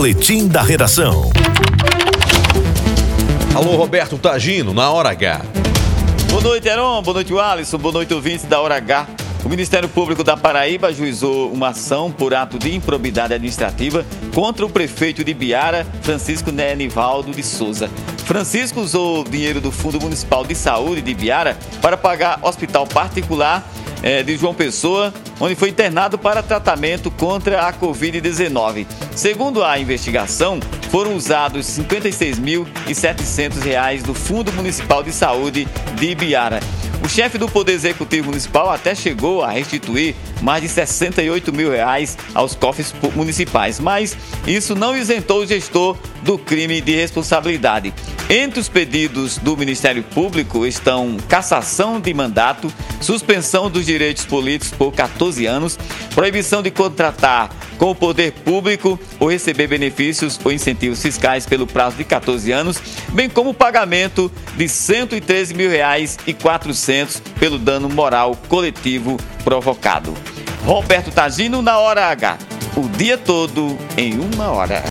Boletim da Redação. Alô, Roberto Tagino, na hora H. Boa noite, Heron. Boa noite, Alisson. Boa noite, ouvintes da hora H. O Ministério Público da Paraíba ajuizou uma ação por ato de improbidade administrativa contra o prefeito de Biara, Francisco Nenivaldo de Souza. Francisco usou dinheiro do Fundo Municipal de Saúde de Biara para pagar hospital particular é, de João Pessoa, onde foi internado para tratamento contra a Covid-19. Segundo a investigação, foram usados R$ 56.700 do Fundo Municipal de Saúde de Ibiara. O chefe do Poder Executivo Municipal até chegou a restituir mais de 68 mil reais aos cofres municipais, mas isso não isentou o gestor do crime de responsabilidade. Entre os pedidos do Ministério Público estão cassação de mandato, suspensão dos direitos políticos por 14 anos, proibição de contratar com o poder público ou receber benefícios ou incentivos fiscais pelo prazo de 14 anos, bem como o pagamento de 113 mil reais e 400 pelo dano moral coletivo provocado. Roberto Tagino na hora H. O dia todo em uma hora.